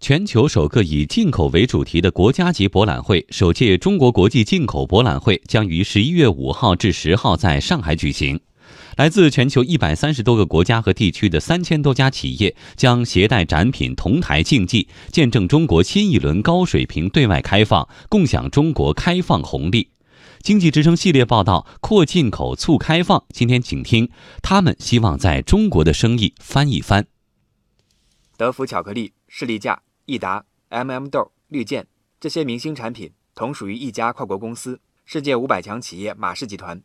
全球首个以进口为主题的国家级博览会——首届中国国际进口博览会，将于十一月五号至十号在上海举行。来自全球一百三十多个国家和地区的三千多家企业将携带展品同台竞技，见证中国新一轮高水平对外开放，共享中国开放红利。经济之声系列报道：扩进口、促开放。今天请听，他们希望在中国的生意翻一番。德芙巧克力、士力架。益达、MM 豆、绿箭这些明星产品同属于一家跨国公司——世界五百强企业马氏集团。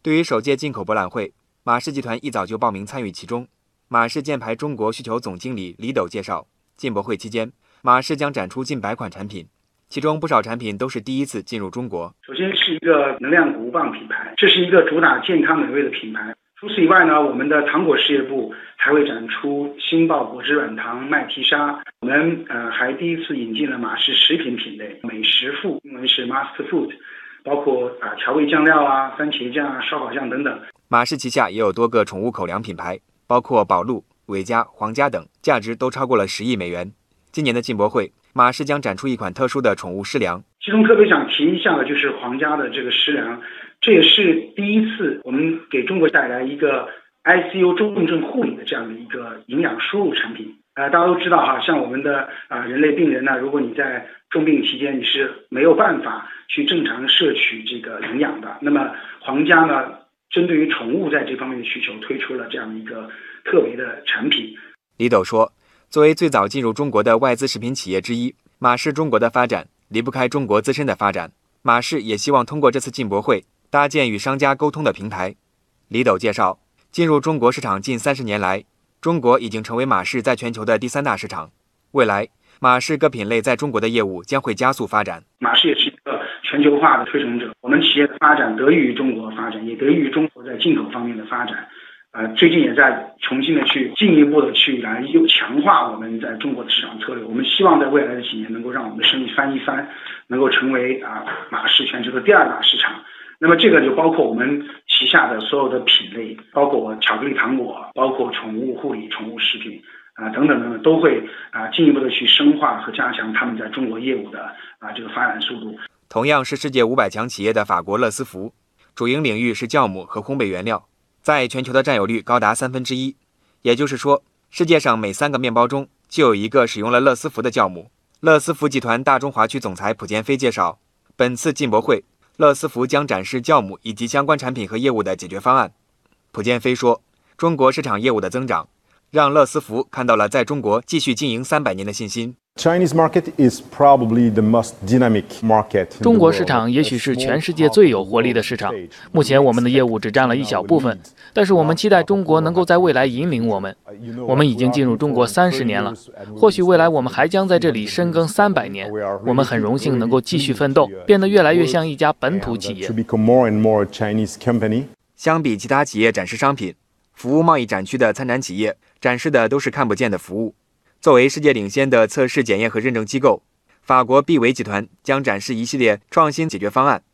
对于首届进口博览会，马氏集团一早就报名参与其中。马氏箭牌中国需求总经理李斗介绍，进博会期间，马氏将展出近百款产品，其中不少产品都是第一次进入中国。首先是一个能量谷棒品牌，这是一个主打健康美味的品牌。除此以外呢，我们的糖果事业部还会展出新爆果汁软糖、麦提莎。我们呃还第一次引进了马氏食品品类，美食富，英文是 Master Food，包括啊调味酱料啊、番茄酱啊、烧烤酱等等。马氏旗下也有多个宠物口粮品牌，包括宝路、伟嘉、皇家等，价值都超过了十亿美元。今年的进博会，马氏将展出一款特殊的宠物湿粮，其中特别想提一下的就是皇家的这个湿粮。这也是第一次，我们给中国带来一个 ICU 重症护理的这样的一个营养输入产品。呃，大家都知道哈，像我们的啊人类病人呢，如果你在重病期间你是没有办法去正常摄取这个营养的。那么皇家呢，针对于宠物在这方面的需求，推出了这样的一个特别的产品。李斗说，作为最早进入中国的外资食品企业之一，马氏中国的发展离不开中国自身的发展。马氏也希望通过这次进博会。搭建与商家沟通的平台。李斗介绍，进入中国市场近三十年来，中国已经成为马氏在全球的第三大市场。未来，马氏各品类在中国的业务将会加速发展。马氏也是一个全球化的推崇者，我们企业的发展得益于中国发展，也得益于中国在进口方面的发展。呃，最近也在重新的去进一步的去来又强化我们在中国的市场策略。我们希望在未来的几年能够让我们的生意翻一番，能够成为啊马氏全球的第二大市场。那么这个就包括我们旗下的所有的品类，包括巧克力糖果，包括宠物护理、宠物食品啊等等等等，都会啊进一步的去深化和加强他们在中国业务的啊这个发展速度。同样是世界五百强企业的法国乐思福，主营领域是酵母和烘焙原料，在全球的占有率高达三分之一。也就是说，世界上每三个面包中就有一个使用了乐思福的酵母。乐思福集团大中华区总裁蒲建飞介绍，本次进博会。乐思福将展示酵母以及相关产品和业务的解决方案。普建飞说：“中国市场业务的增长，让乐思福看到了在中国继续经营三百年的信心。” Chinese market is probably the most dynamic market. 中国市场也许是全世界最有活力的市场。目前我们的业务只占了一小部分，但是我们期待中国能够在未来引领我们。我们已经进入中国三十年了，或许未来我们还将在这里深耕三百年。我们很荣幸能够继续奋斗，变得越来越像一家本土企业。相比其他企业展示商品，服务贸易展区的参展企业展示的都是看不见的服务。作为世界领先的测试、检验和认证机构，法国必维集团将展示一系列创新解决方案。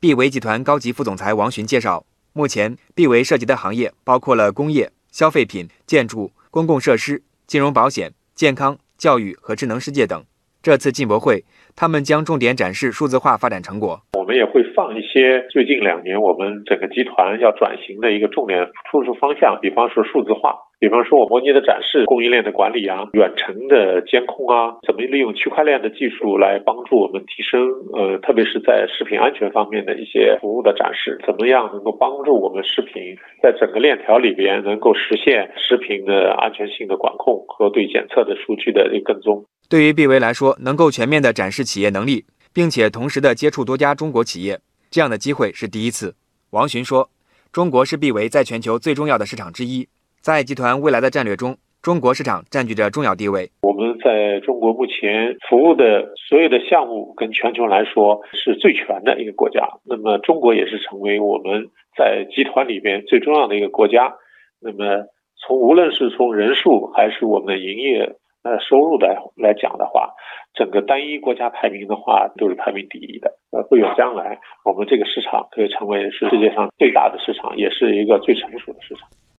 必维集团高级副总裁王寻介绍，目前必维涉及的行业包括了工业、消费品、建筑、公共设施、金融保险、健康、教育和智能世界等。这次进博会，他们将重点展示数字化发展成果。我们也会放一些最近两年我们整个集团要转型的一个重点突出方向，比方说数字化。比方说，我模拟的展示供应链的管理啊，远程的监控啊，怎么利用区块链的技术来帮助我们提升呃，特别是在食品安全方面的一些服务的展示，怎么样能够帮助我们食品在整个链条里边能够实现食品的安全性的管控和对检测的数据的跟踪。对于毕维来说，能够全面的展示企业能力，并且同时的接触多家中国企业，这样的机会是第一次。王寻说，中国是必为在全球最重要的市场之一。在集团未来的战略中，中国市场占据着重要地位。我们在中国目前服务的所有的项目，跟全球来说是最全的一个国家。那么，中国也是成为我们在集团里边最重要的一个国家。那么，从无论是从人数还是我们的营业呃收入的来讲的话，整个单一国家排名的话都是排名第一的。呃，不远将来我们这个市场可以成为是世界上最大的市场，也是一个最成熟的市场。